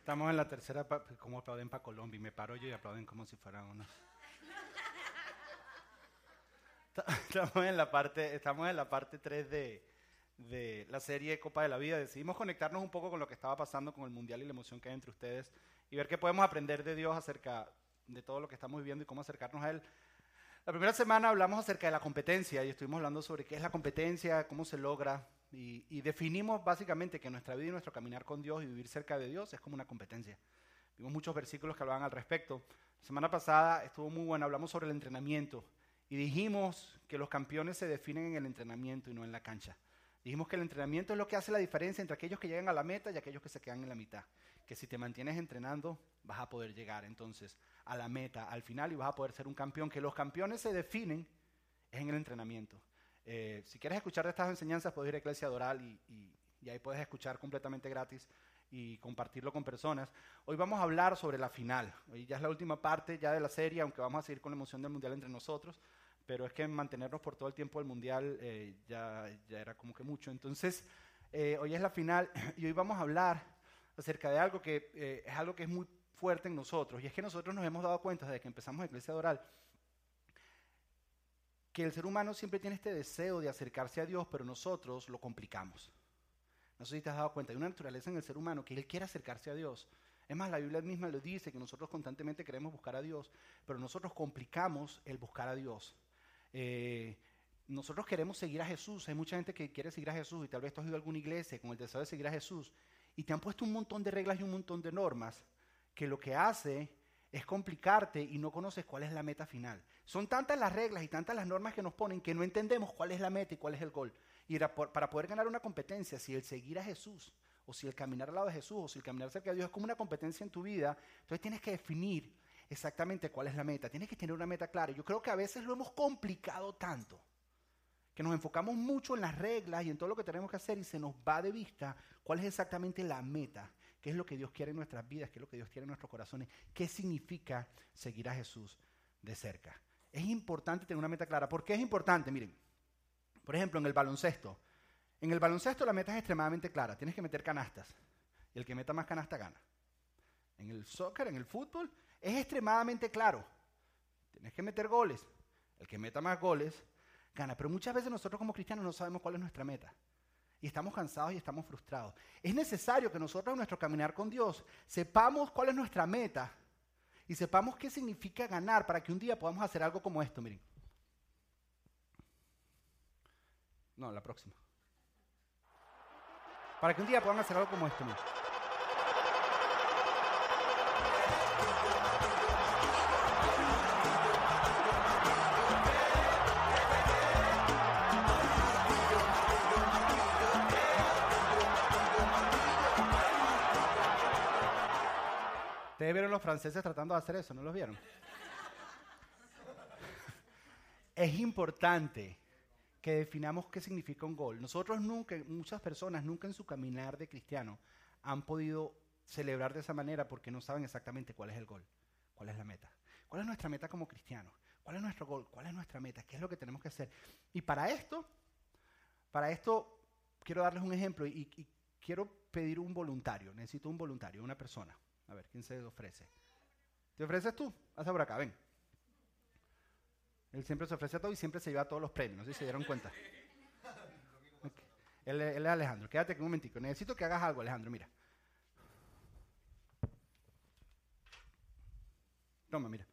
Estamos en la tercera, pa- como aplauden para Colombia, y me paro yo y aplauden como si fueran unos. Ta- Estamos en la parte, estamos en la parte 3 de, de la serie Copa de la Vida. Decidimos conectarnos un poco con lo que estaba pasando con el Mundial y la emoción que hay entre ustedes y ver qué podemos aprender de Dios acerca de todo lo que estamos viviendo y cómo acercarnos a Él. La primera semana hablamos acerca de la competencia y estuvimos hablando sobre qué es la competencia, cómo se logra y, definimos básicamente que nuestra vida y nuestro caminar con Dios y vivir cerca de Dios es como una competencia. Vimos muchos versículos que hablaban al respecto. La semana pasada estuvo muy bueno, hablamos sobre el entrenamiento y dijimos que los campeones se definen en el entrenamiento y no en la cancha. Dijimos que el entrenamiento es lo que hace la diferencia entre aquellos que llegan a la meta y aquellos que se quedan en la mitad. Que si te mantienes entrenando, vas a poder llegar entonces a la meta, al final, y vas a poder ser un campeón. Que los campeones se definen en el entrenamiento. Eh, si quieres escuchar de estas enseñanzas, puedes ir a Iglesia Doral y, y- y ahí puedes escuchar completamente gratis y compartirlo con personas. Hoy vamos a hablar sobre la final. Hoy ya es la última parte ya de la serie, aunque vamos a seguir con la emoción del Mundial entre nosotros, pero es que mantenernos por todo el tiempo del Mundial eh, ya, ya era como que mucho. Entonces, eh, hoy es la final y hoy vamos a hablar acerca de algo que eh, es algo que es muy fuerte en nosotros, y es que nosotros nos hemos dado cuenta desde que empezamos Iglesia Doral, que el ser humano siempre tiene este deseo de acercarse a Dios, pero nosotros lo complicamos. No sé si te has dado cuenta, hay una naturaleza en el ser humano que él quiere acercarse a Dios. Es más, la Biblia misma lo dice, que nosotros constantemente queremos buscar a Dios, pero nosotros complicamos el buscar a Dios. Eh, nosotros queremos seguir a Jesús, hay mucha gente que quiere seguir a Jesús y tal vez tú has ido a alguna iglesia con el deseo de seguir a Jesús y te han puesto un montón de reglas y un montón de normas que lo que hace es complicarte y no conoces cuál es la meta final. Son tantas las reglas y tantas las normas que nos ponen que no entendemos cuál es la meta y cuál es el gol. Y para poder ganar una competencia, si el seguir a Jesús, o si el caminar al lado de Jesús, o si el caminar cerca de Dios es como una competencia en tu vida, entonces tienes que definir exactamente cuál es la meta. Tienes que tener una meta clara. Yo creo que a veces lo hemos complicado tanto que nos enfocamos mucho en las reglas y en todo lo que tenemos que hacer y se nos va de vista cuál es exactamente la meta, qué es lo que Dios quiere en nuestras vidas, qué es lo que Dios quiere en nuestros corazones, qué significa seguir a Jesús de cerca. Es importante tener una meta clara. ¿Por qué es importante? Miren, por ejemplo, en el baloncesto. En el baloncesto la meta es extremadamente clara. Tienes que meter canastas. Y el que meta más canasta gana. En el soccer, en el fútbol, es extremadamente claro. Tienes que meter goles. El que meta más goles gana. Pero muchas veces nosotros como cristianos no sabemos cuál es nuestra meta. Y estamos cansados y estamos frustrados. Es necesario que nosotros en nuestro caminar con Dios sepamos cuál es nuestra meta y sepamos qué significa ganar para que un día podamos hacer algo como esto. Miren. No, la próxima. Para que un día puedan hacer algo como esto. miren. Ustedes vieron los franceses tratando de hacer eso, ¿no los vieron? es importante que definamos qué significa un gol. Nosotros nunca, muchas personas nunca en su caminar de cristiano han podido celebrar de esa manera porque no saben exactamente cuál es el gol, cuál es la meta. ¿Cuál es nuestra meta como cristianos? ¿Cuál es nuestro gol? ¿Cuál es nuestra meta? ¿Qué es lo que tenemos que hacer? Y para esto, para esto quiero darles un ejemplo y, y quiero pedir un voluntario. Necesito un voluntario, una persona. A ver, ¿quién se ofrece? ¿Te ofreces tú? Hasta por acá, ven. Él siempre se ofrece a todo y siempre se lleva todos los premios. No sé si se dieron cuenta. Él, él es Alejandro. Quédate aquí un momentico. Necesito que hagas algo, Alejandro. Mira. Toma, mira.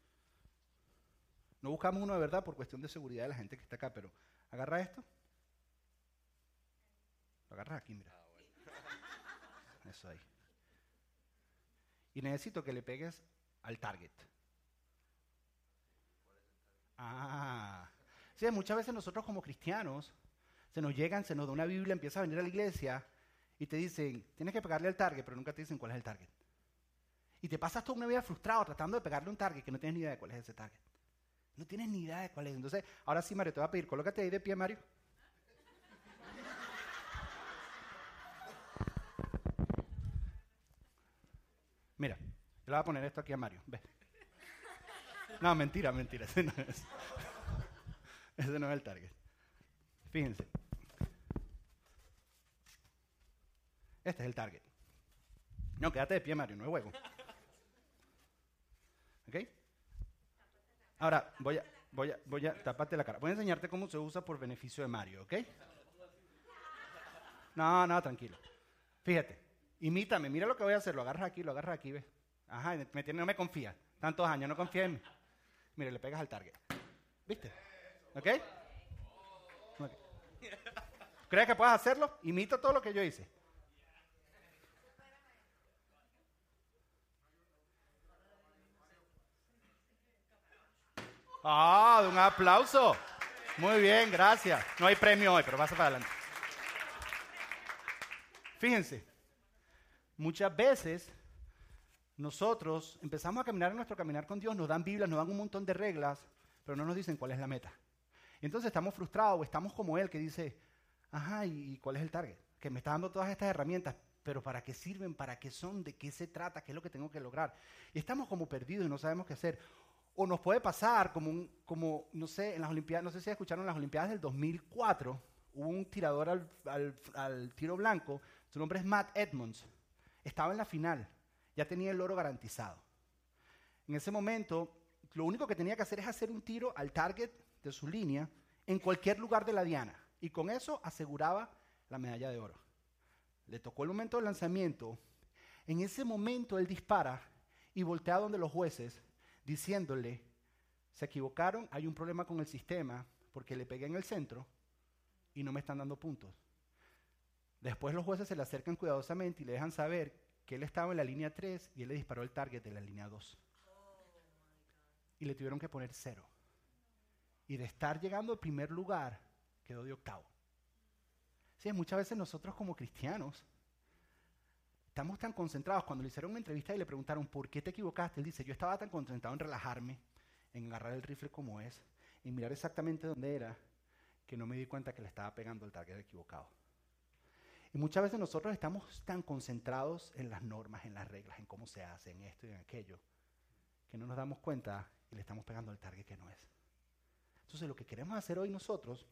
No buscamos uno de verdad por cuestión de seguridad de la gente que está acá, pero agarra esto. Lo agarras aquí, mira. Eso ahí. Y necesito que le pegues al target. Ah. Sí, muchas veces nosotros como cristianos se nos llegan, se nos da una Biblia, empieza a venir a la iglesia y te dicen, tienes que pegarle al target, pero nunca te dicen cuál es el target. Y te pasas toda una vida frustrado tratando de pegarle un target que no tienes ni idea de cuál es ese target. No tienes ni idea de cuál es. Entonces, ahora sí, Mario, te voy a pedir, colócate ahí de pie, Mario. Mira, yo le voy a poner esto aquí a Mario. Ve. No, mentira, mentira. Ese no es. Ese no es el target. Fíjense. Este es el target. No, quédate de pie, Mario, no es juego. ¿Ok? Ahora, voy a, voy a, voy a, taparte la cara. Voy a enseñarte cómo se usa por beneficio de Mario, ¿ok? No, no, tranquilo. Fíjate, imítame, mira lo que voy a hacer, lo agarras aquí, lo agarras aquí, ¿ves? Ajá, me tiene, no me confía. Tantos años, no confía en mí. Mire, le pegas al target. ¿Viste? ¿Ok? ¿Crees que puedes hacerlo? Imita todo lo que yo hice. Ah, un aplauso. Muy bien, gracias. No hay premio hoy, pero pasa para adelante. Fíjense, muchas veces nosotros empezamos a caminar en nuestro caminar con Dios, nos dan Biblias, nos dan un montón de reglas, pero no nos dicen cuál es la meta. Entonces estamos frustrados o estamos como Él que dice, ajá, ¿y cuál es el target? Que me está dando todas estas herramientas, pero ¿para qué sirven? ¿Para qué son? ¿De qué se trata? ¿Qué es lo que tengo que lograr? Y estamos como perdidos y no sabemos qué hacer. O nos puede pasar como, un, como no sé, en las Olimpiadas, no sé si escucharon las Olimpiadas del 2004, hubo un tirador al, al tiro blanco, su nombre es Matt Edmonds, estaba en la final, ya tenía el oro garantizado. En ese momento, lo único que tenía que hacer es hacer un tiro al target de su línea en cualquier lugar de la diana. Y con eso aseguraba la medalla de oro. Le tocó el momento del lanzamiento. En ese momento él dispara y voltea donde los jueces diciéndole, se equivocaron, hay un problema con el sistema porque le pegué en el centro y no me están dando puntos. Después los jueces se le acercan cuidadosamente y le dejan saber que él estaba en la línea 3 y él le disparó el target de la línea 2. Y le tuvieron que poner cero. Y de estar llegando al primer lugar, quedó de octavo. Sí, muchas veces nosotros como cristianos estamos tan concentrados. Cuando le hicieron una entrevista y le preguntaron, ¿por qué te equivocaste? Él dice, yo estaba tan concentrado en relajarme, en agarrar el rifle como es, en mirar exactamente dónde era, que no me di cuenta que le estaba pegando el target equivocado. Muchas veces nosotros estamos tan concentrados en las normas, en las reglas, en cómo se hace, en esto y en aquello, que no nos damos cuenta y le estamos pegando el target que no es. Entonces lo que queremos hacer hoy nosotros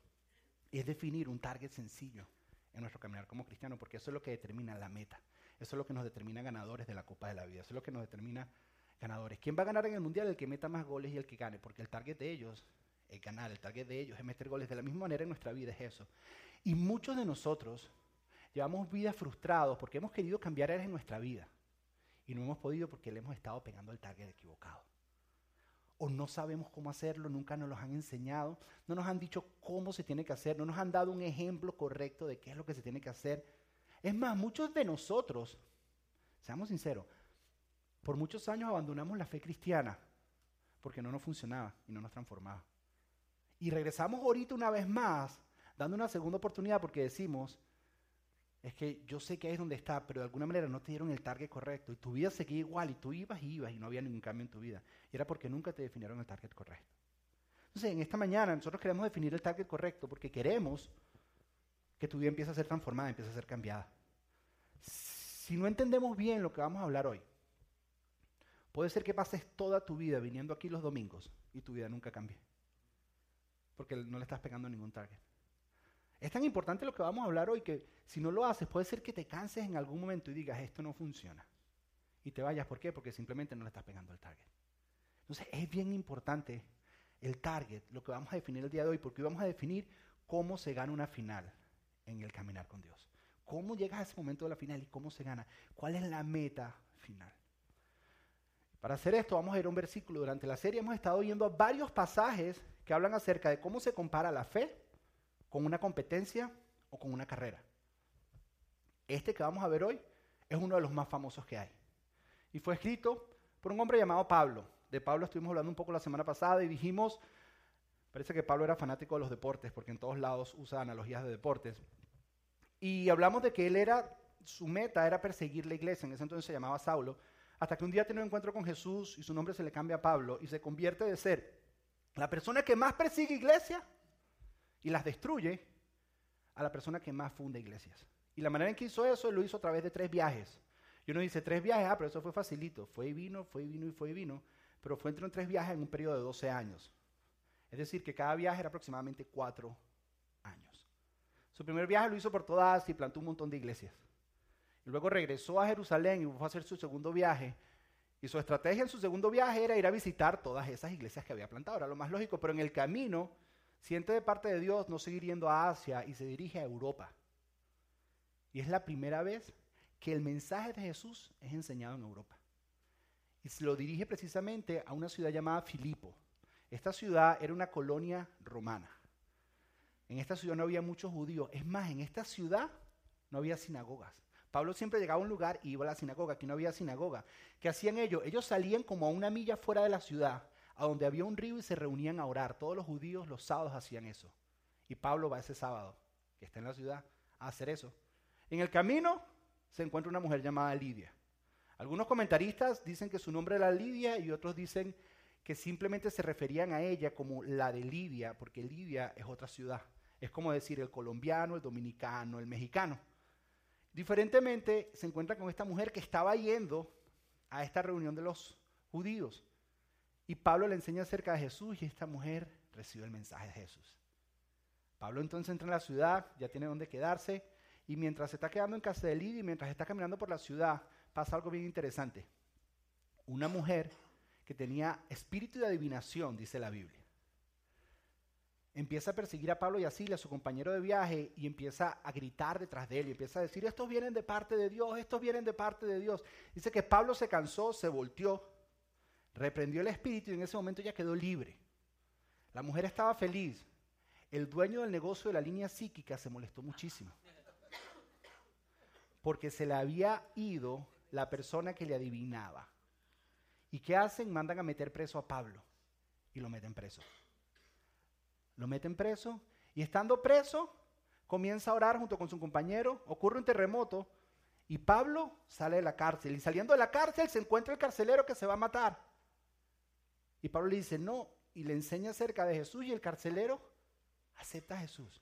es definir un target sencillo en nuestro caminar como cristiano, porque eso es lo que determina la meta. Eso es lo que nos determina ganadores de la Copa de la Vida. Eso es lo que nos determina ganadores. ¿Quién va a ganar en el Mundial? El que meta más goles y el que gane, porque el target de ellos es ganar, el target de ellos es meter goles. De la misma manera en nuestra vida es eso. Y muchos de nosotros Llevamos vidas frustrados porque hemos querido cambiar áreas en nuestra vida y no hemos podido porque le hemos estado pegando el target equivocado. O no sabemos cómo hacerlo, nunca nos lo han enseñado, no nos han dicho cómo se tiene que hacer, no nos han dado un ejemplo correcto de qué es lo que se tiene que hacer. Es más, muchos de nosotros, seamos sinceros, por muchos años abandonamos la fe cristiana porque no nos funcionaba y no nos transformaba. Y regresamos ahorita una vez más, dando una segunda oportunidad porque decimos, es que yo sé que ahí es donde está, pero de alguna manera no te dieron el target correcto y tu vida seguía igual y tú ibas y ibas y no había ningún cambio en tu vida. Y era porque nunca te definieron el target correcto. Entonces, en esta mañana nosotros queremos definir el target correcto porque queremos que tu vida empiece a ser transformada, empiece a ser cambiada. Si no entendemos bien lo que vamos a hablar hoy, puede ser que pases toda tu vida viniendo aquí los domingos y tu vida nunca cambie. Porque no le estás pegando ningún target. Es tan importante lo que vamos a hablar hoy que si no lo haces puede ser que te canses en algún momento y digas, esto no funciona. Y te vayas, ¿por qué? Porque simplemente no le estás pegando el target. Entonces es bien importante el target, lo que vamos a definir el día de hoy, porque vamos a definir cómo se gana una final en el caminar con Dios. ¿Cómo llegas a ese momento de la final y cómo se gana? ¿Cuál es la meta final? Para hacer esto vamos a ir a un versículo. Durante la serie hemos estado viendo varios pasajes que hablan acerca de cómo se compara la fe con una competencia o con una carrera. Este que vamos a ver hoy es uno de los más famosos que hay. Y fue escrito por un hombre llamado Pablo. De Pablo estuvimos hablando un poco la semana pasada y dijimos, parece que Pablo era fanático de los deportes, porque en todos lados usa analogías de deportes. Y hablamos de que él era, su meta era perseguir la iglesia, en ese entonces se llamaba Saulo, hasta que un día tiene un encuentro con Jesús y su nombre se le cambia a Pablo y se convierte de ser la persona que más persigue iglesia y las destruye a la persona que más funda iglesias. Y la manera en que hizo eso, lo hizo a través de tres viajes. Y uno dice, tres viajes, ah, pero eso fue facilito. Fue y vino, fue y vino y fue y vino. Pero fue entre tres viajes en un periodo de 12 años. Es decir, que cada viaje era aproximadamente cuatro años. Su primer viaje lo hizo por toda y plantó un montón de iglesias. Y luego regresó a Jerusalén y fue a hacer su segundo viaje. Y su estrategia en su segundo viaje era ir a visitar todas esas iglesias que había plantado. Era lo más lógico, pero en el camino siente de parte de Dios no seguir yendo a Asia y se dirige a Europa. Y es la primera vez que el mensaje de Jesús es enseñado en Europa. Y se lo dirige precisamente a una ciudad llamada Filipo. Esta ciudad era una colonia romana. En esta ciudad no había muchos judíos. Es más, en esta ciudad no había sinagogas. Pablo siempre llegaba a un lugar y iba a la sinagoga. Aquí no había sinagoga. ¿Qué hacían ellos? Ellos salían como a una milla fuera de la ciudad, a donde había un río y se reunían a orar. Todos los judíos los sábados hacían eso. Y Pablo va ese sábado, que está en la ciudad, a hacer eso. En el camino se encuentra una mujer llamada Lidia. Algunos comentaristas dicen que su nombre era Lidia y otros dicen que simplemente se referían a ella como la de Lidia, porque Lidia es otra ciudad. Es como decir el colombiano, el dominicano, el mexicano. Diferentemente, se encuentra con esta mujer que estaba yendo a esta reunión de los judíos. Y Pablo le enseña acerca de Jesús y esta mujer recibe el mensaje de Jesús. Pablo entonces entra en la ciudad, ya tiene donde quedarse, y mientras se está quedando en casa de Lidia y mientras está caminando por la ciudad, pasa algo bien interesante. Una mujer que tenía espíritu de adivinación, dice la Biblia empieza a perseguir a Pablo y a Silas, su compañero de viaje, y empieza a gritar detrás de él y empieza a decir, estos vienen de parte de Dios, estos vienen de parte de Dios. Dice que Pablo se cansó, se volteó, reprendió el espíritu y en ese momento ya quedó libre. La mujer estaba feliz. El dueño del negocio de la línea psíquica se molestó muchísimo. Porque se le había ido la persona que le adivinaba. ¿Y qué hacen? Mandan a meter preso a Pablo. Y lo meten preso. Lo meten preso y estando preso comienza a orar junto con su compañero, ocurre un terremoto y Pablo sale de la cárcel y saliendo de la cárcel se encuentra el carcelero que se va a matar. Y Pablo le dice, no, y le enseña acerca de Jesús y el carcelero acepta a Jesús.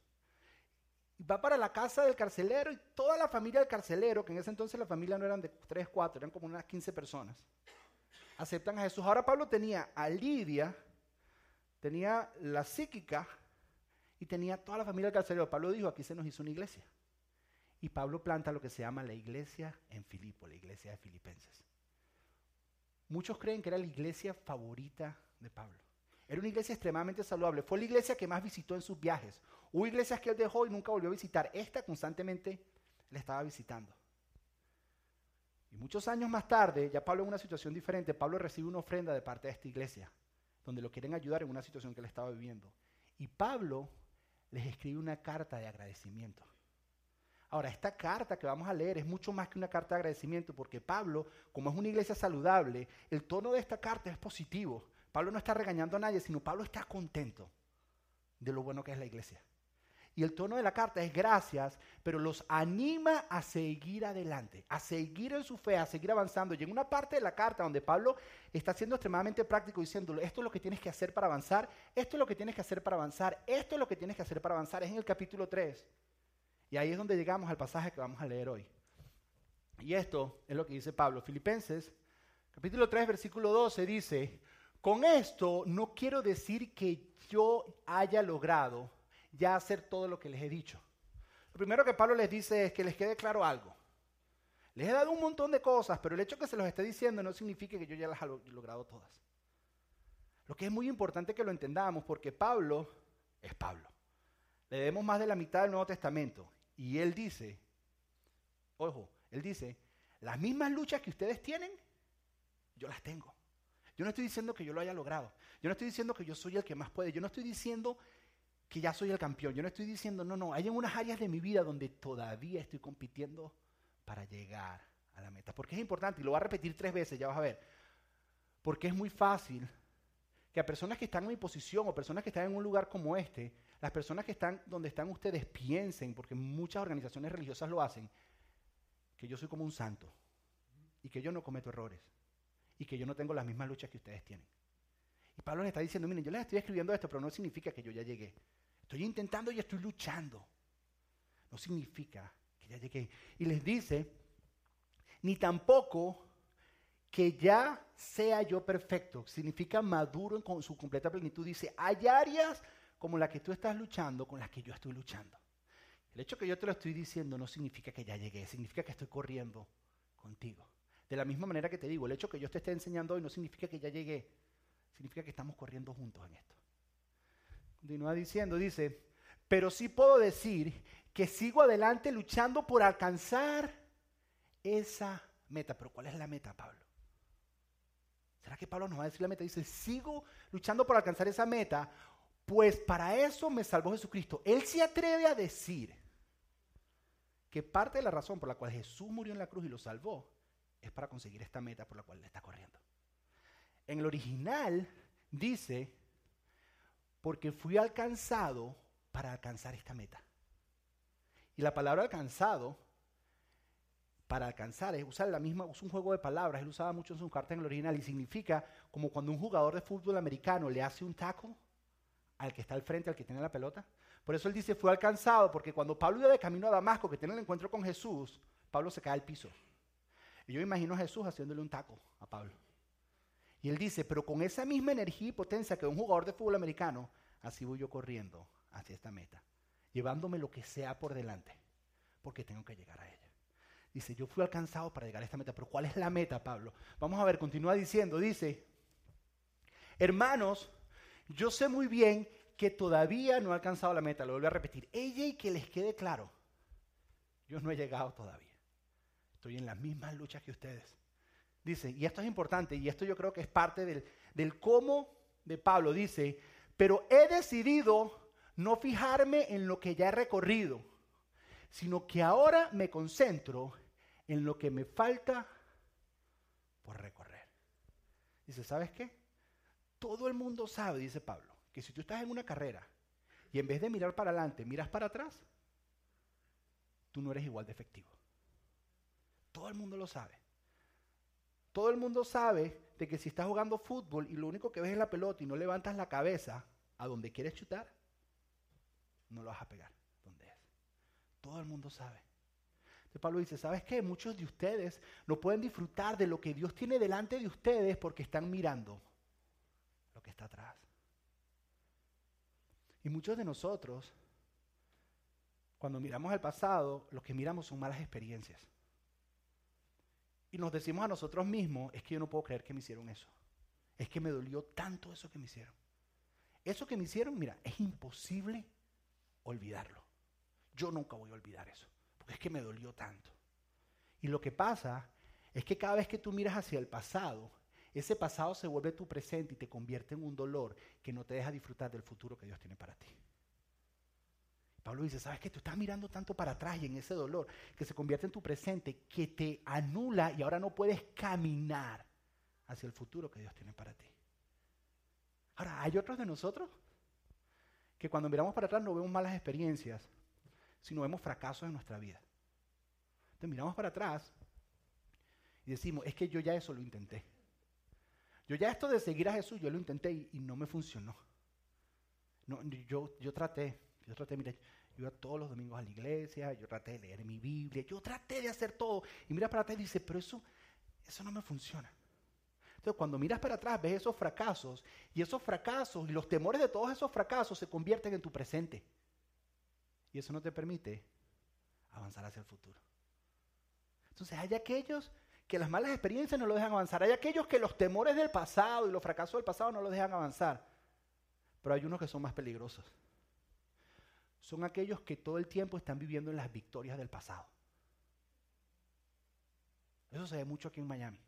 Y va para la casa del carcelero y toda la familia del carcelero, que en ese entonces la familia no eran de tres, cuatro, eran como unas 15 personas, aceptan a Jesús. Ahora Pablo tenía a Lidia, tenía la psíquica y tenía toda la familia del carcelero. Pablo dijo, aquí se nos hizo una iglesia. Y Pablo planta lo que se llama la iglesia en Filipo, la iglesia de Filipenses. Muchos creen que era la iglesia favorita de Pablo. Era una iglesia extremadamente saludable. Fue la iglesia que más visitó en sus viajes. Hubo iglesias que él dejó y nunca volvió a visitar. Esta constantemente le estaba visitando. Y muchos años más tarde, ya Pablo en una situación diferente, Pablo recibe una ofrenda de parte de esta iglesia donde lo quieren ayudar en una situación que él estaba viviendo. Y Pablo les escribe una carta de agradecimiento. Ahora, esta carta que vamos a leer es mucho más que una carta de agradecimiento, porque Pablo, como es una iglesia saludable, el tono de esta carta es positivo. Pablo no está regañando a nadie, sino Pablo está contento de lo bueno que es la iglesia. Y el tono de la carta es gracias, pero los anima a seguir adelante, a seguir en su fe, a seguir avanzando. Y en una parte de la carta donde Pablo está siendo extremadamente práctico diciéndole, esto es lo que tienes que hacer para avanzar, esto es lo que tienes que hacer para avanzar, esto es lo que tienes que hacer para avanzar, es en el capítulo 3. Y ahí es donde llegamos al pasaje que vamos a leer hoy. Y esto es lo que dice Pablo. Filipenses, capítulo 3, versículo 12 dice, con esto no quiero decir que yo haya logrado ya hacer todo lo que les he dicho. Lo primero que Pablo les dice es que les quede claro algo. Les he dado un montón de cosas, pero el hecho que se los esté diciendo no significa que yo ya las haya logrado todas. Lo que es muy importante que lo entendamos, porque Pablo es Pablo. Le debemos más de la mitad del Nuevo Testamento. Y él dice, ojo, él dice, las mismas luchas que ustedes tienen, yo las tengo. Yo no estoy diciendo que yo lo haya logrado. Yo no estoy diciendo que yo soy el que más puede. Yo no estoy diciendo que ya soy el campeón. Yo no estoy diciendo, no, no, hay unas áreas de mi vida donde todavía estoy compitiendo para llegar a la meta. Porque es importante, y lo voy a repetir tres veces, ya vas a ver. Porque es muy fácil que a personas que están en mi posición o personas que están en un lugar como este, las personas que están donde están ustedes piensen, porque muchas organizaciones religiosas lo hacen, que yo soy como un santo y que yo no cometo errores y que yo no tengo las mismas luchas que ustedes tienen. Y Pablo les está diciendo, miren, yo les estoy escribiendo esto, pero no significa que yo ya llegué. Estoy intentando y estoy luchando. No significa que ya llegué. Y les dice, ni tampoco que ya sea yo perfecto. Significa maduro en su completa plenitud. Dice, hay áreas como la que tú estás luchando con las que yo estoy luchando. El hecho que yo te lo estoy diciendo no significa que ya llegué, significa que estoy corriendo contigo. De la misma manera que te digo, el hecho que yo te esté enseñando hoy no significa que ya llegué, significa que estamos corriendo juntos en esto. Continúa diciendo, dice, pero sí puedo decir que sigo adelante luchando por alcanzar esa meta. Pero ¿cuál es la meta, Pablo? ¿Será que Pablo nos va a decir la meta? Dice, sigo luchando por alcanzar esa meta, pues para eso me salvó Jesucristo. Él se atreve a decir que parte de la razón por la cual Jesús murió en la cruz y lo salvó es para conseguir esta meta por la cual le está corriendo. En el original dice, porque fui alcanzado para alcanzar esta meta. Y la palabra alcanzado, para alcanzar, es usar la misma, es un juego de palabras, él usaba mucho en sus cartas en el original y significa como cuando un jugador de fútbol americano le hace un taco al que está al frente, al que tiene la pelota. Por eso él dice, fue alcanzado, porque cuando Pablo iba de camino a Damasco, que tiene el encuentro con Jesús, Pablo se cae al piso. Y yo imagino a Jesús haciéndole un taco a Pablo. Y él dice, pero con esa misma energía y potencia que un jugador de fútbol americano, así voy yo corriendo hacia esta meta, llevándome lo que sea por delante, porque tengo que llegar a ella. Dice, yo fui alcanzado para llegar a esta meta, pero ¿cuál es la meta, Pablo? Vamos a ver, continúa diciendo, dice, hermanos, yo sé muy bien que todavía no he alcanzado la meta, lo vuelvo a repetir, ella y que les quede claro, yo no he llegado todavía, estoy en las mismas luchas que ustedes. Dice, y esto es importante, y esto yo creo que es parte del, del cómo de Pablo, dice, pero he decidido no fijarme en lo que ya he recorrido, sino que ahora me concentro en lo que me falta por recorrer. Dice, ¿sabes qué? Todo el mundo sabe, dice Pablo, que si tú estás en una carrera y en vez de mirar para adelante, miras para atrás, tú no eres igual de efectivo. Todo el mundo lo sabe. Todo el mundo sabe de que si estás jugando fútbol y lo único que ves es la pelota y no levantas la cabeza a donde quieres chutar, no lo vas a pegar donde es. Todo el mundo sabe. Pablo dice, ¿sabes qué? Muchos de ustedes no pueden disfrutar de lo que Dios tiene delante de ustedes porque están mirando que está atrás. Y muchos de nosotros, cuando miramos al pasado, lo que miramos son malas experiencias. Y nos decimos a nosotros mismos, es que yo no puedo creer que me hicieron eso. Es que me dolió tanto eso que me hicieron. Eso que me hicieron, mira, es imposible olvidarlo. Yo nunca voy a olvidar eso, porque es que me dolió tanto. Y lo que pasa es que cada vez que tú miras hacia el pasado, ese pasado se vuelve tu presente y te convierte en un dolor que no te deja disfrutar del futuro que Dios tiene para ti. Pablo dice, ¿sabes qué? Tú estás mirando tanto para atrás y en ese dolor que se convierte en tu presente, que te anula y ahora no puedes caminar hacia el futuro que Dios tiene para ti. Ahora, hay otros de nosotros que cuando miramos para atrás no vemos malas experiencias, sino vemos fracasos en nuestra vida. Entonces miramos para atrás y decimos, es que yo ya eso lo intenté. Yo ya esto de seguir a Jesús, yo lo intenté y, no me funcionó. No, yo, yo traté, yo traté, mire, yo iba todos los domingos a la iglesia, yo traté de leer mi Biblia, yo traté de hacer todo. Y mira para atrás y dice, pero eso, eso no me funciona. Entonces, cuando miras para atrás, ves esos fracasos y esos fracasos y los temores de todos esos fracasos se convierten en tu presente. Y eso no te permite avanzar hacia el futuro. Entonces, hay aquellos que las malas experiencias no lo dejan avanzar. Hay aquellos que los temores del pasado y los fracasos del pasado no lo dejan avanzar. Pero hay unos que son más peligrosos. Son aquellos que todo el tiempo están viviendo en las victorias del pasado. Eso se ve mucho aquí en Miami.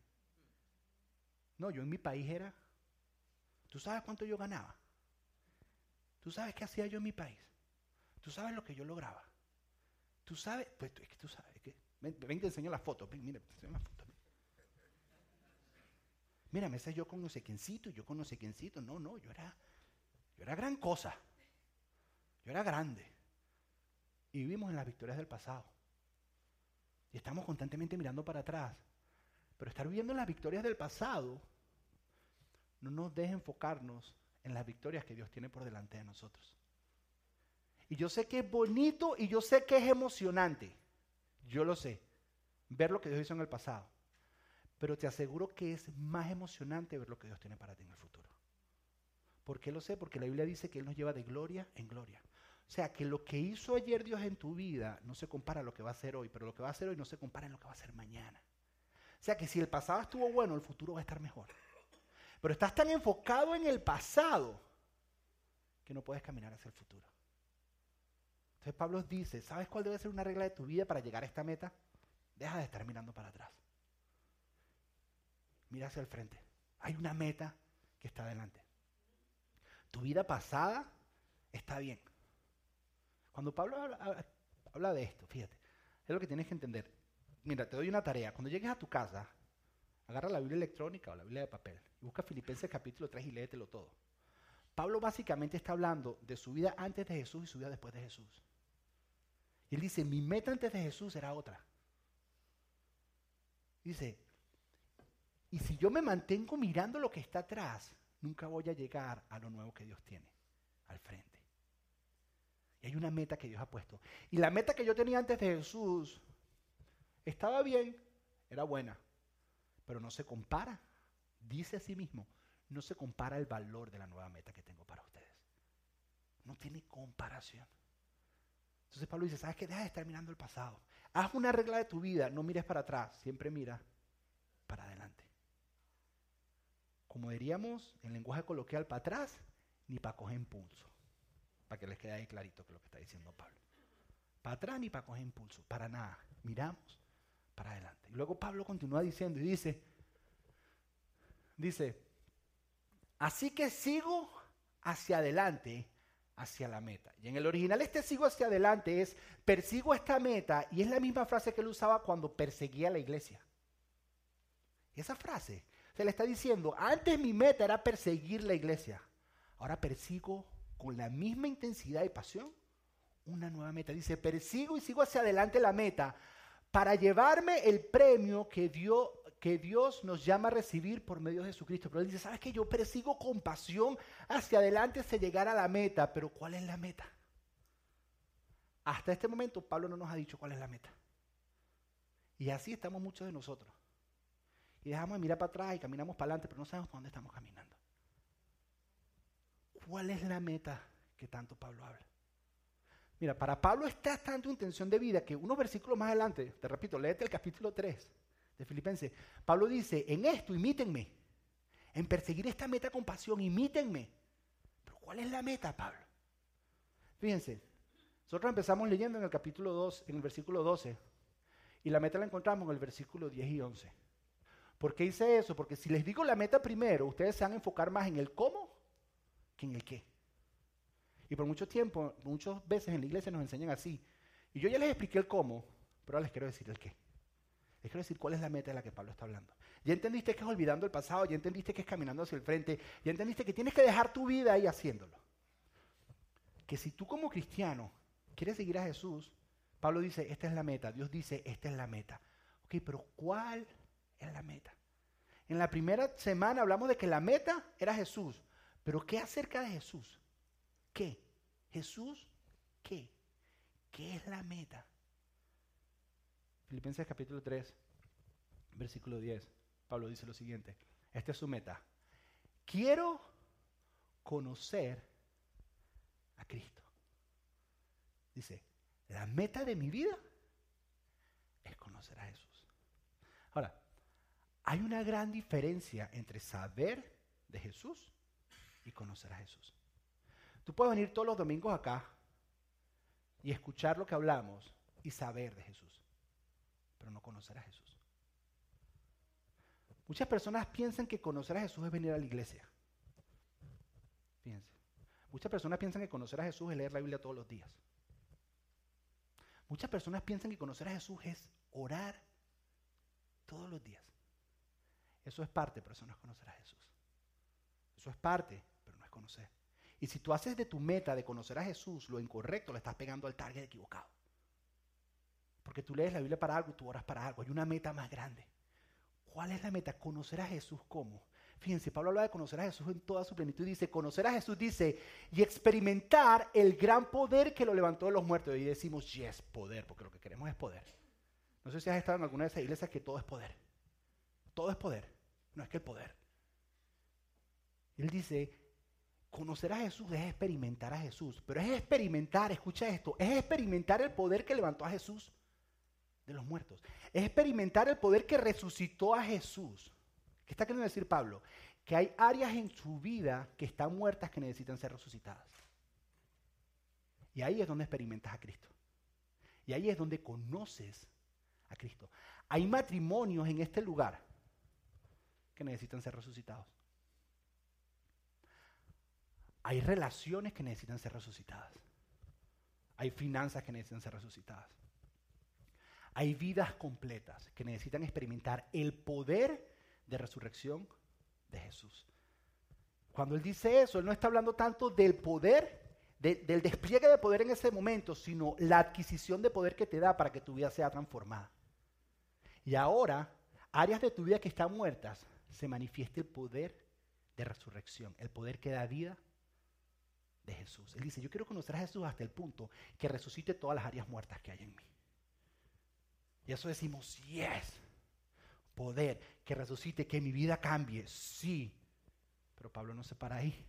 No, yo en mi país era. ¿Tú sabes cuánto yo ganaba? ¿Tú sabes qué hacía yo en mi país? ¿Tú sabes lo que yo lograba? ¿Tú sabes? Pues es que tú sabes. que, ven, ven, te enseño la foto. Ven, mira, te enseño la foto. Mira, me sé yo con no sé quiéncito, yo con no sé quiéncito. No, no, yo era, yo era gran cosa. Yo era grande. Y vivimos en las victorias del pasado. Y estamos constantemente mirando para atrás. Pero estar viviendo las victorias del pasado no nos deja enfocarnos en las victorias que Dios tiene por delante de nosotros. Y yo sé que es bonito y yo sé que es emocionante. Yo lo sé. Ver lo que Dios hizo en el pasado. Pero te aseguro que es más emocionante ver lo que Dios tiene para ti en el futuro. ¿Por qué lo sé? Porque la Biblia dice que Él nos lleva de gloria en gloria. O sea, que lo que hizo ayer Dios en tu vida no se compara a lo que va a hacer hoy, pero lo que va a hacer hoy no se compara a lo que va a hacer mañana. O sea, que si el pasado estuvo bueno, el futuro va a estar mejor. Pero estás tan enfocado en el pasado que no puedes caminar hacia el futuro. Entonces Pablo dice, ¿sabes cuál debe ser una regla de tu vida para llegar a esta meta? Deja de estar mirando para atrás. Mira hacia el frente. Hay una meta que está adelante. Tu vida pasada está bien. Cuando Pablo habla, de esto, fíjate, es lo que tienes que entender. Mira, te doy una tarea. Cuando llegues a tu casa, agarra la Biblia electrónica o la Biblia de papel y busca Filipenses capítulo 3 y léetelo todo. Pablo básicamente está hablando de su vida antes de Jesús y su vida después de Jesús. Y él dice, mi meta antes de Jesús era otra. Dice, y si yo me mantengo mirando lo que está atrás, nunca voy a llegar a lo nuevo que Dios tiene al frente. Y hay una meta que Dios ha puesto. Y la meta que yo tenía antes de Jesús estaba bien, era buena, pero no se compara, dice a sí mismo, no se compara el valor de la nueva meta que tengo para ustedes. No tiene comparación. Entonces Pablo dice, ¿sabes qué? Deja de estar mirando el pasado. Haz una regla de tu vida, no mires para atrás, siempre mira para adelante. Como diríamos en lenguaje coloquial, para atrás ni para coger impulso. Para que les quede ahí clarito que lo que está diciendo Pablo. Para atrás ni para coger impulso, para nada. Miramos para adelante. Y luego Pablo continúa diciendo y dice, dice, así que sigo hacia adelante, hacia la meta. Y en el original este sigo hacia adelante es, persigo esta meta, y es la misma frase que él usaba cuando perseguía a la iglesia. Esa frase se le está diciendo, antes mi meta era perseguir la iglesia, ahora persigo con la misma intensidad y pasión una nueva meta. Dice, persigo y sigo hacia adelante la meta para llevarme el premio que, Dios nos llama a recibir por medio de Jesucristo. Pero él dice, ¿sabes que Yo persigo con pasión hacia adelante hasta llegar a la meta. Pero ¿cuál es la meta? Hasta este momento Pablo no nos ha dicho cuál es la meta. Y así estamos muchos de nosotros. Y dejamos de mirar para atrás y caminamos para adelante, pero no sabemos para dónde estamos caminando. ¿Cuál es la meta que tanto Pablo habla? Mira, para Pablo está tanto intención de vida que unos versículos más adelante, te repito, léete el capítulo 3 de Filipenses. Pablo dice, en esto imítenme, en perseguir esta meta con pasión, imítenme. Pero ¿cuál es la meta, Pablo? Fíjense, nosotros empezamos leyendo en el capítulo 2, en el versículo 12, y la meta la encontramos en el versículo 10 y 11. ¿Por qué hice eso? Porque si les digo la meta primero, ustedes se van a enfocar más en el cómo que en el qué. Y por mucho tiempo, muchas veces en la iglesia nos enseñan así. Y yo ya les expliqué el cómo, pero ahora les quiero decir el qué. Les quiero decir cuál es la meta de la que Pablo está hablando. Ya entendiste que es olvidando el pasado, ya entendiste que es caminando hacia el frente, ya entendiste que tienes que dejar tu vida ahí haciéndolo. Que si tú como cristiano quieres seguir a Jesús, Pablo dice, esta es la meta. Dios dice, esta es la meta. Ok, pero ¿cuál es la meta? En la primera semana hablamos de que la meta era Jesús. Pero ¿qué acerca de Jesús? ¿Qué? Jesús, ¿qué? ¿Qué es la meta? Filipenses capítulo 3, versículo 10. Pablo dice lo siguiente. Esta es su meta. Quiero conocer a Cristo. Dice, la meta de mi vida es conocer a Jesús. Ahora, hay una gran diferencia entre saber de Jesús y conocer a Jesús. Tú puedes venir todos los domingos acá y escuchar lo que hablamos y saber de Jesús, pero no conocer a Jesús. Muchas personas piensan que conocer a Jesús es venir a la iglesia. Fíjense. Muchas personas piensan que conocer a Jesús es leer la Biblia todos los días. Muchas personas piensan que conocer a Jesús es orar todos los días. Eso es parte, pero eso no es conocer a Jesús. Eso es parte, pero no es conocer. Y si tú haces de tu meta de conocer a Jesús lo incorrecto, le estás pegando al target equivocado. Porque tú lees la Biblia para algo y tú oras para algo. Hay una meta más grande. ¿Cuál es la meta? Conocer a Jesús cómo. Fíjense, Pablo habla de conocer a Jesús en toda su plenitud y dice, conocer a Jesús dice, y experimentar el gran poder que lo levantó de los muertos. Y decimos, yes, poder, porque lo que queremos es poder. No sé si has estado en alguna de esas iglesias que todo es poder. Todo es poder. No es que el poder. Él dice, conocer a Jesús es experimentar a Jesús, pero es experimentar, escucha esto, es experimentar el poder que levantó a Jesús de los muertos. Es experimentar el poder que resucitó a Jesús. ¿Qué está queriendo decir Pablo? Que hay áreas en su vida que están muertas que necesitan ser resucitadas. Y ahí es donde experimentas a Cristo. Y ahí es donde conoces a Cristo. Hay matrimonios en este lugar que necesitan ser resucitados. Hay relaciones que necesitan ser resucitadas. Hay finanzas que necesitan ser resucitadas. Hay vidas completas que necesitan experimentar el poder de resurrección de Jesús. Cuando Él dice eso, Él no está hablando tanto del poder, del despliegue de poder en ese momento, sino la adquisición de poder que te da para que tu vida sea transformada. Y ahora, áreas de tu vida que están muertas, se manifiesta el poder de resurrección, el poder que da vida de Jesús. Él dice, yo quiero conocer a Jesús hasta el punto que resucite todas las áreas muertas que hay en mí. Y eso decimos, yes, poder, que resucite, que mi vida cambie, sí. Pero Pablo no se para ahí.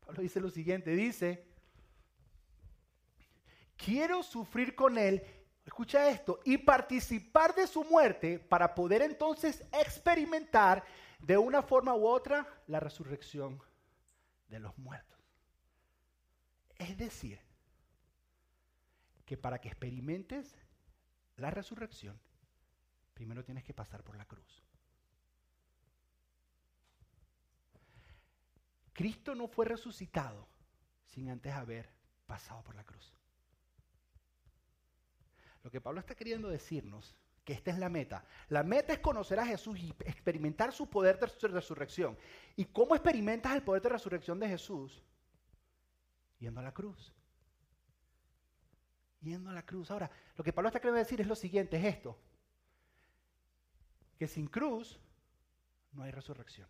Pablo dice lo siguiente, dice, quiero sufrir con él, escucha esto, y participar de su muerte para poder entonces experimentar de una forma u otra la resurrección de los muertos. Es decir, que para que experimentes la resurrección, primero tienes que pasar por la cruz. Cristo no fue resucitado sin antes haber pasado por la cruz. Lo que Pablo está queriendo decirnos, que esta es la meta. La meta es conocer a Jesús y experimentar su poder de resurrección. ¿Y cómo experimentas el poder de resurrección de Jesús? Yendo a la cruz yendo a la cruz. Ahora, lo que Pablo está queriendo decir es lo siguiente, es esto, que sin cruz no hay resurrección.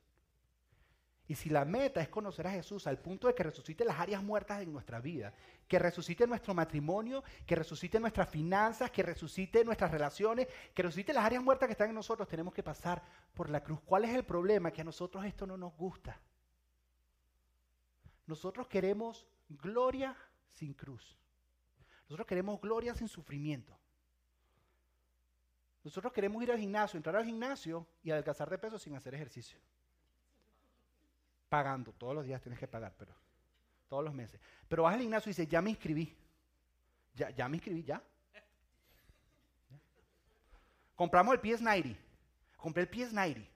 Y si la meta es conocer a Jesús al punto de que resucite las áreas muertas en nuestra vida, que resucite nuestro matrimonio, que resucite nuestras finanzas, que resucite nuestras relaciones, que resucite las áreas muertas que están en nosotros, tenemos que pasar por la cruz. ¿Cuál es el problema? Que a nosotros esto no nos gusta. Nosotros queremos gloria sin cruz. Nosotros queremos gloria sin sufrimiento. Nosotros queremos ir al gimnasio, entrar al gimnasio y adelgazar de peso sin hacer ejercicio. Pagando, todos los días tienes que pagar, pero todos los meses. Pero vas al gimnasio y dices, ya me inscribí. Ya, ya me inscribí, ya. Compramos el PS90. Compré el PS90.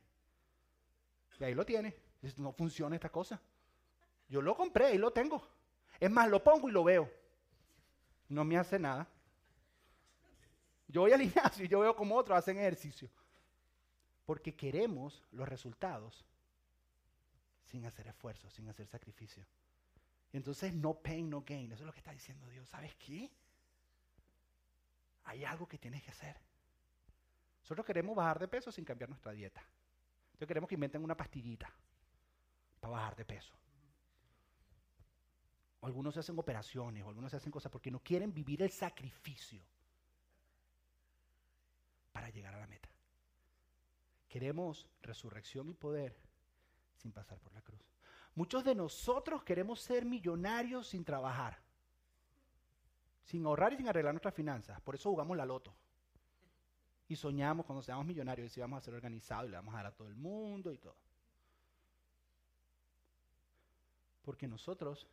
Y ahí lo tiene. No funciona esta cosa. Yo lo compré y lo tengo. Es más, lo pongo y lo veo no me hace nada. Yo voy al gimnasio y yo veo como otros hacen ejercicio. Porque queremos los resultados sin hacer esfuerzo, sin hacer sacrificio. Entonces, no pain, no gain. Eso es lo que está diciendo Dios. ¿Sabes qué? Hay algo que tienes que hacer. Nosotros queremos bajar de peso sin cambiar nuestra dieta. Entonces queremos que inventen una pastillita para bajar de peso. O algunos se hacen operaciones, o algunos se hacen cosas porque no quieren vivir el sacrificio para llegar a la meta. Queremos resurrección y poder sin pasar por la cruz. Muchos de nosotros queremos ser millonarios sin trabajar, sin ahorrar y sin arreglar nuestras finanzas. Por eso jugamos la loto. Y soñamos cuando seamos millonarios y si vamos a ser organizados y le vamos a dar a todo el mundo y todo. Porque nosotros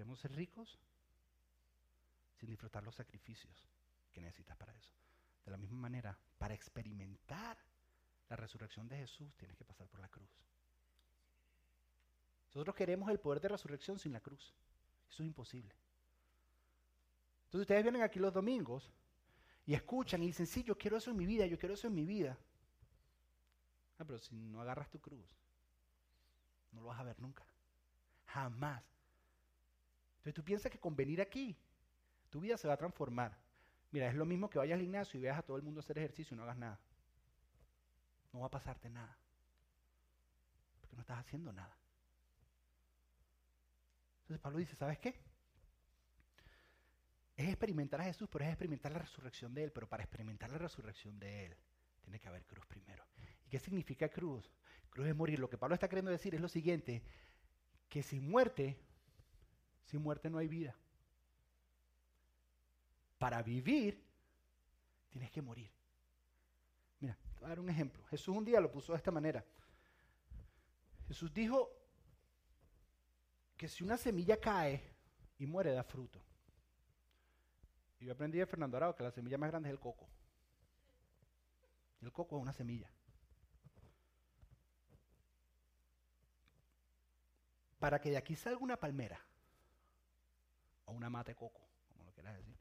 Queremos ser ricos sin disfrutar los sacrificios que necesitas para eso. De la misma manera, para experimentar la resurrección de Jesús, tienes que pasar por la cruz. Nosotros queremos el poder de resurrección sin la cruz. Eso es imposible. Entonces ustedes vienen aquí los domingos y escuchan y dicen, sí, yo quiero eso en mi vida, yo quiero eso en mi vida. Ah, pero si no agarras tu cruz, no lo vas a ver nunca. Jamás. Entonces tú piensas que con venir aquí, tu vida se va a transformar. Mira, es lo mismo que vayas al gimnasio y veas a todo el mundo hacer ejercicio y no hagas nada. No va a pasarte nada. Porque no estás haciendo nada. Entonces Pablo dice, ¿sabes qué? Es experimentar a Jesús, pero es experimentar la resurrección de Él. Pero para experimentar la resurrección de Él, tiene que haber cruz primero. qué significa cruz? Cruz es morir. Lo que Pablo está queriendo decir es lo siguiente, que sin muerte, sin muerte no hay vida. Para vivir, tienes que morir. A dar un ejemplo. Jesús un día lo puso de esta manera. Jesús dijo que si una semilla cae y muere, da fruto. Y yo aprendí de Fernando Arao que la semilla más grande es el coco. El coco es una semilla. Para que de aquí salga una palmera o una mate coco, como lo quieras decir,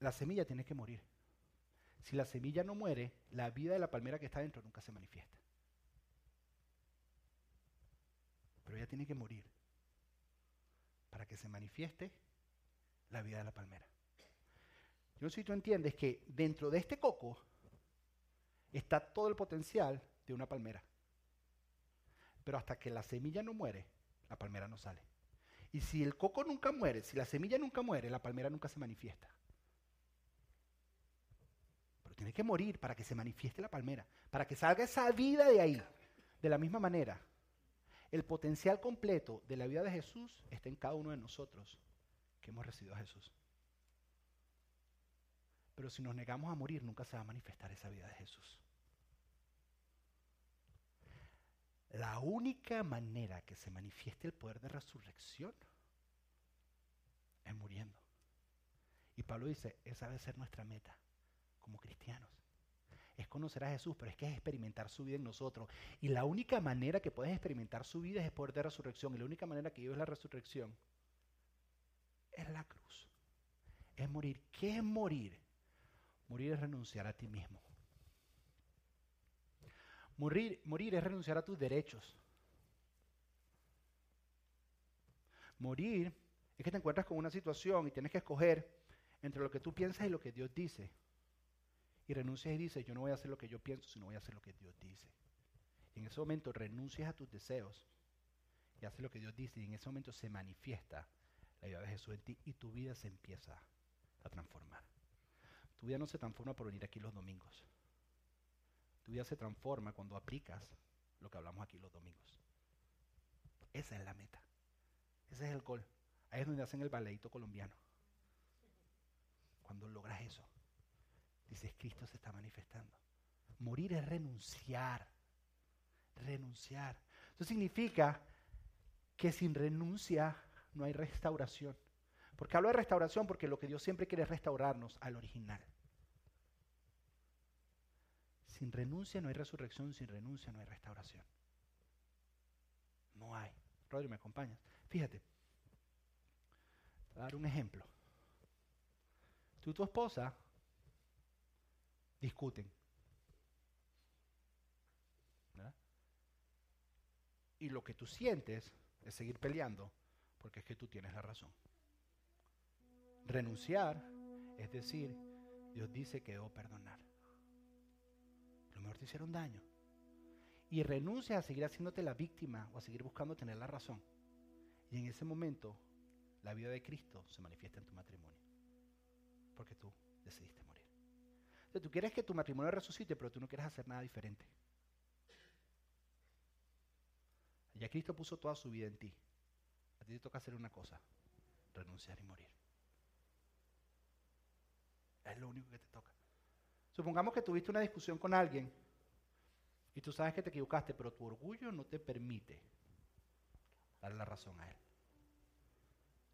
la semilla tiene que morir. Si la semilla no muere, la vida de la palmera que está dentro nunca se manifiesta. Pero ella tiene que morir para que se manifieste la vida de la palmera. Yo no sé si tú entiendes que dentro de este coco está todo el potencial de una palmera. Pero hasta que la semilla no muere, la palmera no sale. Y si el coco nunca muere, si la semilla nunca muere, la palmera nunca se manifiesta. Tiene que morir para que se manifieste la palmera, para que salga esa vida de ahí. De la misma manera, el potencial completo de la vida de Jesús está en cada uno de nosotros que hemos recibido a Jesús. Pero si nos negamos a morir, nunca se va a manifestar esa vida de Jesús. La única manera que se manifieste el poder de resurrección es muriendo. Y Pablo dice, esa debe ser nuestra meta como cristianos. Es conocer a Jesús, pero es que es experimentar su vida en nosotros. Y la única manera que puedes experimentar su vida es el poder de resurrección. Y la única manera que es la resurrección es la cruz. Es morir. ¿Qué es morir? Morir es renunciar a ti mismo. Morir, morir es renunciar a tus derechos. Morir es que te encuentras con una situación y tienes que escoger entre lo que tú piensas y lo que Dios dice. Y renuncias y dices, yo no voy a hacer lo que yo pienso, sino voy a hacer lo que Dios dice. Y en ese momento renuncias a tus deseos y haces lo que Dios dice. Y en ese momento se manifiesta la vida de Jesús en ti y tu vida se empieza a transformar. Tu vida no se transforma por venir aquí los domingos. Tu vida se transforma cuando aplicas lo que hablamos aquí los domingos. Esa es la meta. Ese es el gol. Ahí es donde hacen el baleito colombiano. Cuando logras eso, dices, Cristo se está manifestando. Morir es renunciar. Renunciar. Eso significa que sin renuncia no hay restauración. ¿Por qué hablo de restauración? Porque lo que Dios siempre quiere es restaurarnos al original. Sin renuncia no hay resurrección, sin renuncia no hay restauración. No hay. Rodri, ¿me acompañas? Fíjate. Voy a dar un ejemplo. Tú tu esposa discuten. Y lo que tú sientes es seguir peleando porque es que tú tienes la razón. Renunciar es decir, Dios dice que debo perdonar. lo mejor te hicieron daño. Y renuncia a seguir haciéndote la víctima o a seguir buscando tener la razón. Y en ese momento, la vida de Cristo se manifiesta en tu matrimonio. Porque tú decidiste Entonces, tú quieres que tu matrimonio resucite, pero tú no quieres hacer nada diferente. Ya Cristo puso toda su vida en ti. A ti te toca hacer una cosa, renunciar y morir. Es lo único que te toca. Supongamos que tuviste una discusión con alguien y tú sabes que te equivocaste, pero tu orgullo no te permite darle la razón a él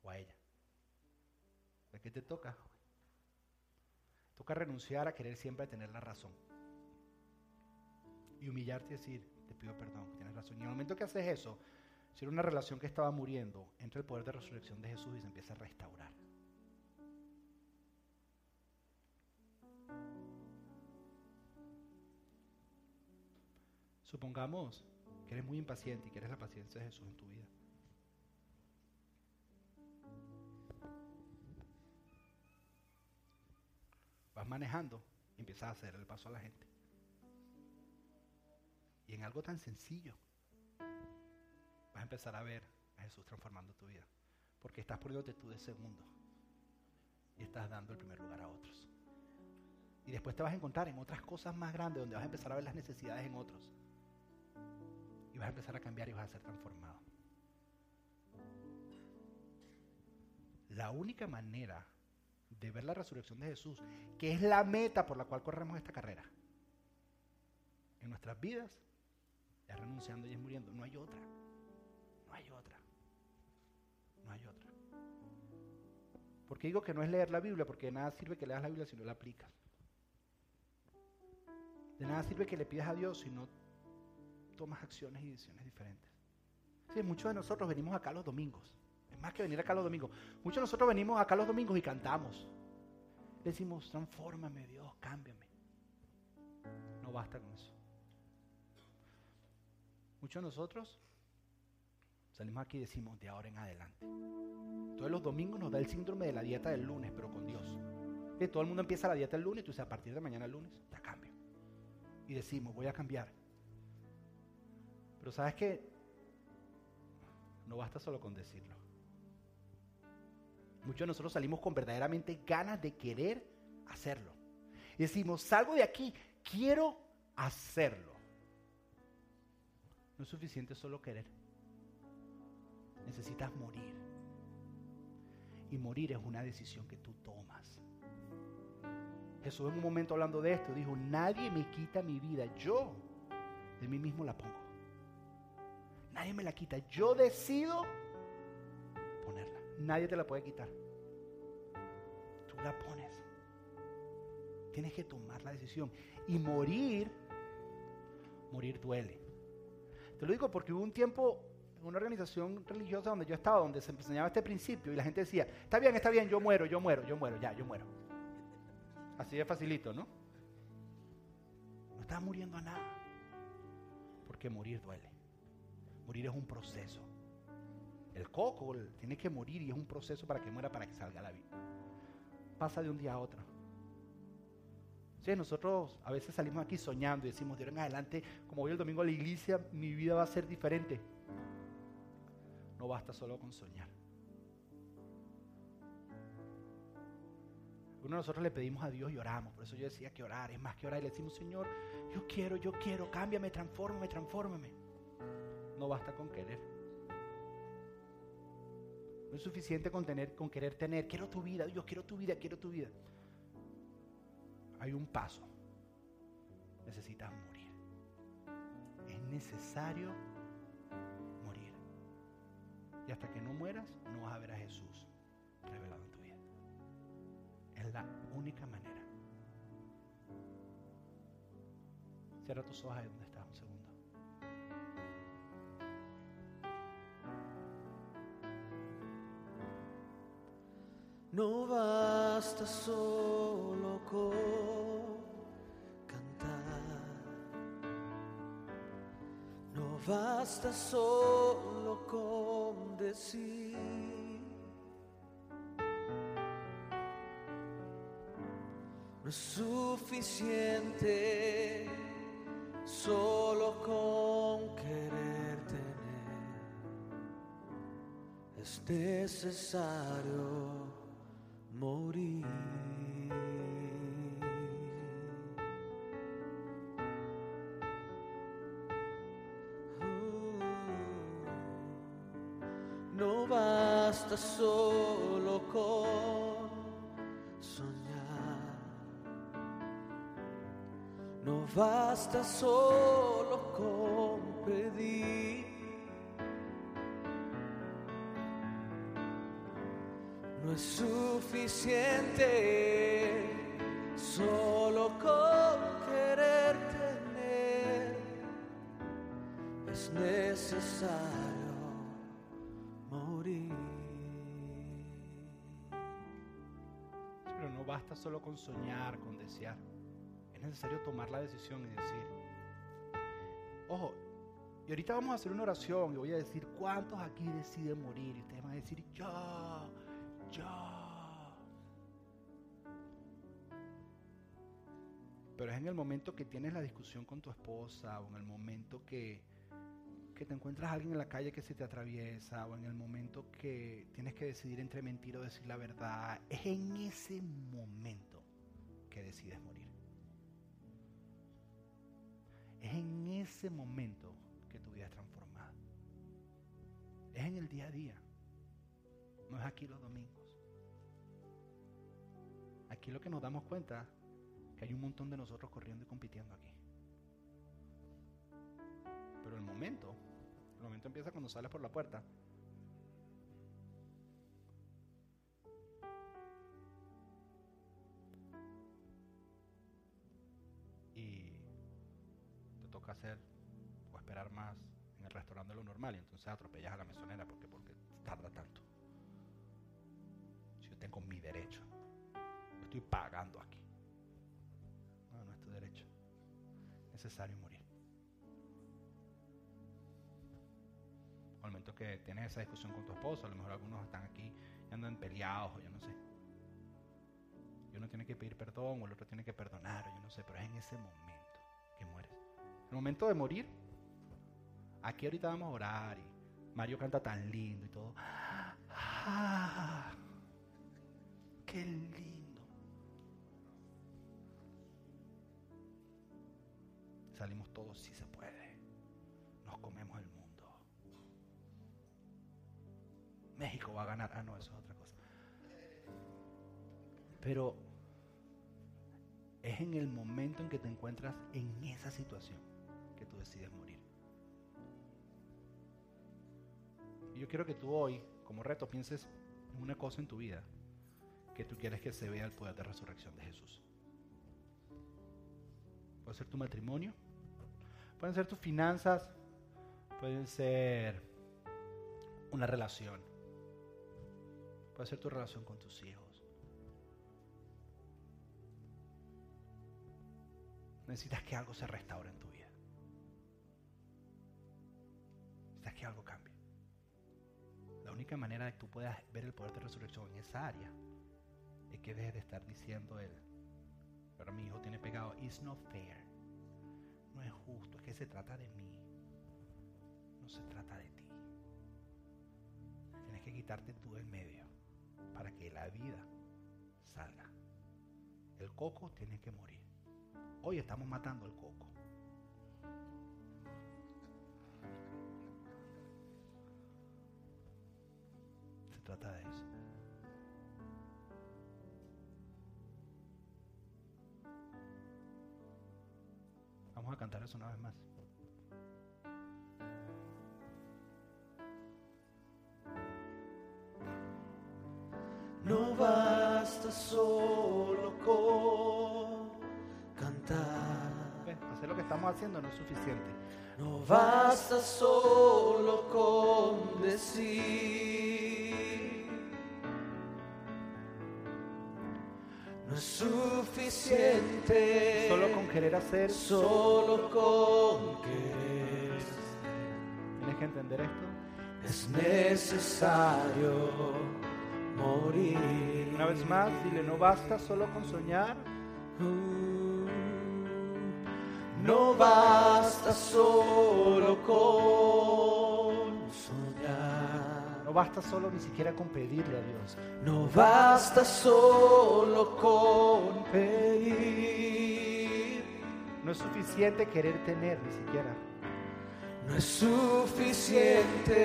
o a ella. ¿De qué te toca? Toca renunciar a querer siempre tener la razón. Y humillarte y decir, te pido perdón, tienes razón. Y en el momento que haces eso, si era una relación que estaba muriendo, entra el poder de resurrección de Jesús y se empieza a restaurar. Supongamos que eres muy impaciente y que eres la paciencia de Jesús en tu vida. Manejando empiezas a hacer el paso a la gente. Y en algo tan sencillo, vas a empezar a ver a Jesús transformando tu vida. Porque estás poniéndote tú de segundo. Y estás dando el primer lugar a otros. Y después te vas a encontrar en otras cosas más grandes donde vas a empezar a ver las necesidades en otros. Y vas a empezar a cambiar y vas a ser transformado. La única manera de ver la resurrección de Jesús, que es la meta por la cual corremos esta carrera, en nuestras vidas, es renunciando y es muriendo. No hay otra. No hay otra. No hay otra. Porque digo que no es leer la Biblia, porque de nada sirve que leas la Biblia si no la aplicas. De nada sirve que le pidas a Dios si no tomas acciones y decisiones diferentes. Sí, muchos de nosotros venimos acá los domingos. Más que venir acá los domingos. Muchos de nosotros venimos acá los domingos y cantamos. Decimos, transfórmame Dios, cámbiame. No basta con eso. Muchos de nosotros salimos aquí y decimos, de ahora en adelante. Todos los domingos nos da el síndrome de la dieta del lunes, pero con Dios. Que todo el mundo empieza la dieta el lunes, tú dices, a partir de mañana el lunes, ya cambio. Y decimos, voy a cambiar. Pero sabes que no basta solo con decirlo. Muchos de nosotros salimos con verdaderamente ganas de querer hacerlo. Y decimos, salgo de aquí, quiero hacerlo. No es suficiente solo querer. Necesitas morir. Y morir es una decisión que tú tomas. Jesús en un momento hablando de esto dijo, nadie me quita mi vida, yo de mí mismo la pongo. Nadie me la quita, yo decido. Nadie te la puede quitar. Tú la pones. Tienes que tomar la decisión. Y morir, morir duele. Te lo digo porque hubo un tiempo en una organización religiosa donde yo estaba, donde se enseñaba este principio y la gente decía, está bien, está bien, yo muero, yo muero, yo muero, ya, yo muero. Así de facilito, ¿no? No estás muriendo a nada. Porque morir duele. Morir es un proceso. El coco tiene que morir y es un proceso para que muera, para que salga la vida. Pasa de un día a otro. Sí, nosotros a veces salimos aquí soñando y decimos, de en adelante, como voy el domingo a la iglesia, mi vida va a ser diferente. No basta solo con soñar. Uno de nosotros le pedimos a Dios y oramos. Por eso yo decía que orar es más que orar. Y le decimos, Señor, yo quiero, yo quiero, cámbiame, transfórmame, transfórmame. No basta con querer. No es suficiente con, tener, con querer tener. Quiero tu vida, Dios, quiero tu vida, quiero tu vida. Hay un paso. Necesitas morir. Es necesario morir. Y hasta que no mueras, no vas a ver a Jesús revelado en tu vida. Es la única manera. Cierra tus ojos No basta solo con cantar, no basta solo con decir. No es suficiente solo con querer tener, es necesario morir. No basta solo con soñar, no basta solo con pedir. Es suficiente solo con querer tener, es necesario morir. Pero no basta solo con soñar, con desear. Es necesario tomar la decisión y decir, ojo, y ahorita vamos a hacer una oración y voy a decir, ¿cuántos aquí deciden morir? Y ustedes van a decir, yo, Pero es en el momento que tienes la discusión con tu esposa o en el momento que, que te encuentras a alguien en la calle que se te atraviesa o en el momento que tienes que decidir entre mentir o decir la verdad. Es en ese momento que decides morir. Es en ese momento que tu vida es transformada. Es en el día a día. No es aquí los domingos. Aquí lo que nos damos cuenta que hay un montón de nosotros corriendo y compitiendo aquí. Pero el momento, el momento empieza cuando sales por la puerta. Y te toca hacer o esperar más en el restaurante de lo normal y entonces atropellas a la mesonera porque, porque tarda tanto. Si yo tengo mi derecho, estoy pagando aquí. No, no es tu derecho. Necesario morir. al momento que tienes esa discusión con tu esposo, a lo mejor algunos están aquí y andan peleados o yo no sé. Y uno tiene que pedir perdón o el otro tiene que perdonar o yo no sé, pero es en ese momento que mueres. El momento de morir, aquí ahorita vamos a orar y Mario canta tan lindo y todo. ¡Ah! ¡Qué lindo! Salimos todos si se puede. Nos comemos el mundo. México va a ganar. Ah, no, eso es otra cosa. Pero es en el momento en que te encuentras en esa situación que tú decides morir. Y yo quiero que tú hoy, como reto, pienses en una cosa en tu vida que tú quieres que se vea el poder de resurrección de Jesús. Puede ser tu matrimonio, pueden ser tus finanzas, pueden ser una relación, puede ser tu relación con tus hijos. Necesitas que algo se restaure en tu vida. Necesitas que algo cambie. La única manera de que tú puedas ver el poder de resurrección en esa área es que dejes de estar diciendo él, pero mi hijo tiene pecado. It's not fair. No es justo. Es que se trata de mí. No se trata de ti. Tienes que quitarte tú del medio para que la vida salga. El coco tiene que morir. Hoy estamos matando el coco. Se trata de eso. Vamos a cantar eso una vez más. No basta solo con cantar. ¿Ves? Hacer lo que estamos haciendo no es suficiente. No basta solo con decir. No es suficiente. Solo con querer hacer, Solo con querer. tienes que entender esto. Es necesario morir. Una vez más, dile, no basta solo con soñar, No basta solo con basta solo ni siquiera con pedirle a Dios. No basta solo con pedir. No es suficiente querer tener ni siquiera. No es suficiente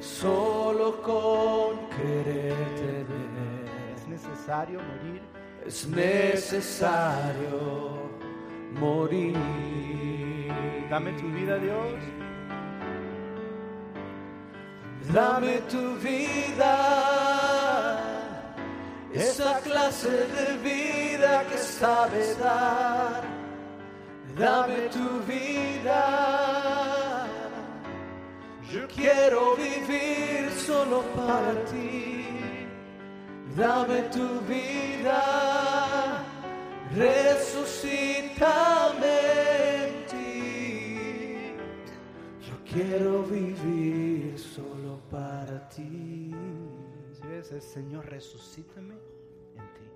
solo con querer tener. Es necesario morir. Es necesario morir. Dame tu vida, Dios. Dame tu vida, esa clase de vida que sabes dar. Dame tu vida, yo quiero vivir solo para ti. Dame tu vida, resucítame Si ves, Señor, resucítame en ti.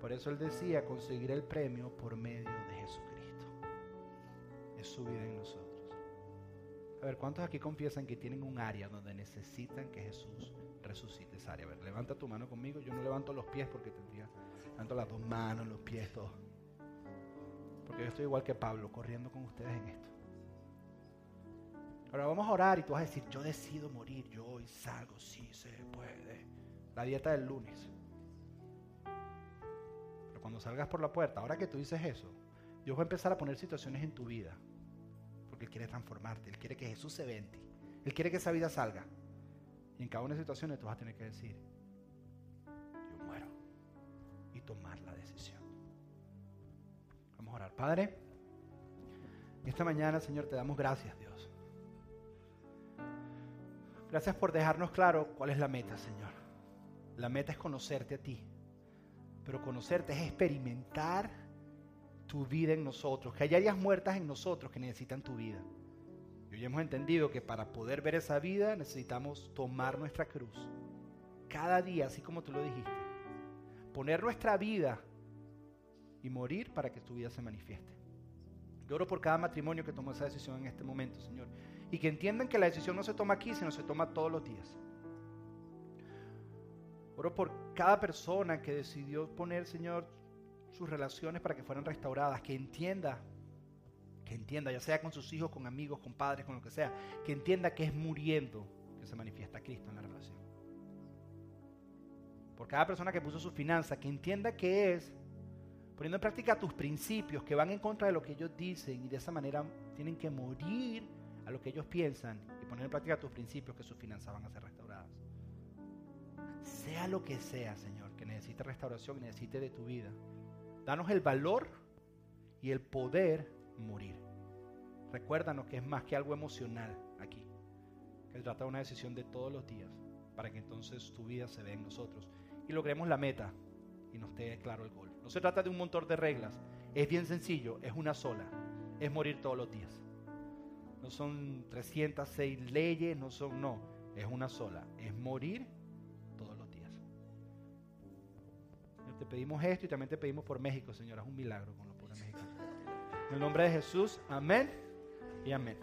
Por eso Él decía, conseguir el premio por medio de Jesucristo. Es su vida en nosotros. A ver, ¿cuántos aquí confiesan que tienen un área donde necesitan que Jesús resucite esa área? A ver, levanta tu mano conmigo. Yo no levanto los pies porque tendría Dando las dos manos, los pies, todo. Porque yo estoy igual que Pablo, corriendo con ustedes en esto. Ahora vamos a orar y tú vas a decir, yo decido morir, yo hoy salgo, sí se puede. La dieta del lunes. Pero cuando salgas por la puerta, ahora que tú dices eso, Dios va a empezar a poner situaciones en tu vida. Porque Él quiere transformarte, Él quiere que Jesús se ve en ti. Él quiere que esa vida salga. Y en cada una de las situaciones tú vas a tener que decir, yo muero. Y tomar la decisión. Vamos a orar. Padre, esta mañana, Señor, te damos gracias. Gracias por dejarnos claro cuál es la meta, Señor. La meta es conocerte a ti. Pero conocerte es experimentar tu vida en nosotros. Que hay áreas muertas en nosotros que necesitan tu vida. Y hoy hemos entendido que para poder ver esa vida necesitamos tomar nuestra cruz. Cada día, así como tú lo dijiste. Poner nuestra vida y morir para que tu vida se manifieste. Yo oro por cada matrimonio que tomó esa decisión en este momento, Señor. Y que entiendan que la decisión no se toma aquí, sino se toma todos los días. Oro por cada persona que decidió poner, Señor, sus relaciones para que fueran restauradas, que entienda, que entienda, ya sea con sus hijos, con amigos, con padres, con lo que sea, que entienda que es muriendo que se manifiesta Cristo en la relación. Por cada persona que puso su finanza, que entienda que es poniendo en práctica tus principios que van en contra de lo que ellos dicen y de esa manera tienen que morir a lo que ellos piensan y poner en práctica tus principios que sus finanzas van a ser restauradas. Sea lo que sea, Señor, que necesite restauración, necesite de tu vida. Danos el valor y el poder morir. Recuérdanos que es más que algo emocional aquí. Que se trata de una decisión de todos los días para que entonces tu vida se vea en nosotros y logremos la meta y nos quede claro el gol. No se trata de un montón de reglas. Es bien sencillo, es una sola. Es morir todos los días no son 306 leyes, no son, no, es una sola, es morir todos los días. Te pedimos esto y también te pedimos por México, Señor, es un milagro con los pobres mexicanos. En el nombre de Jesús, amén y amén.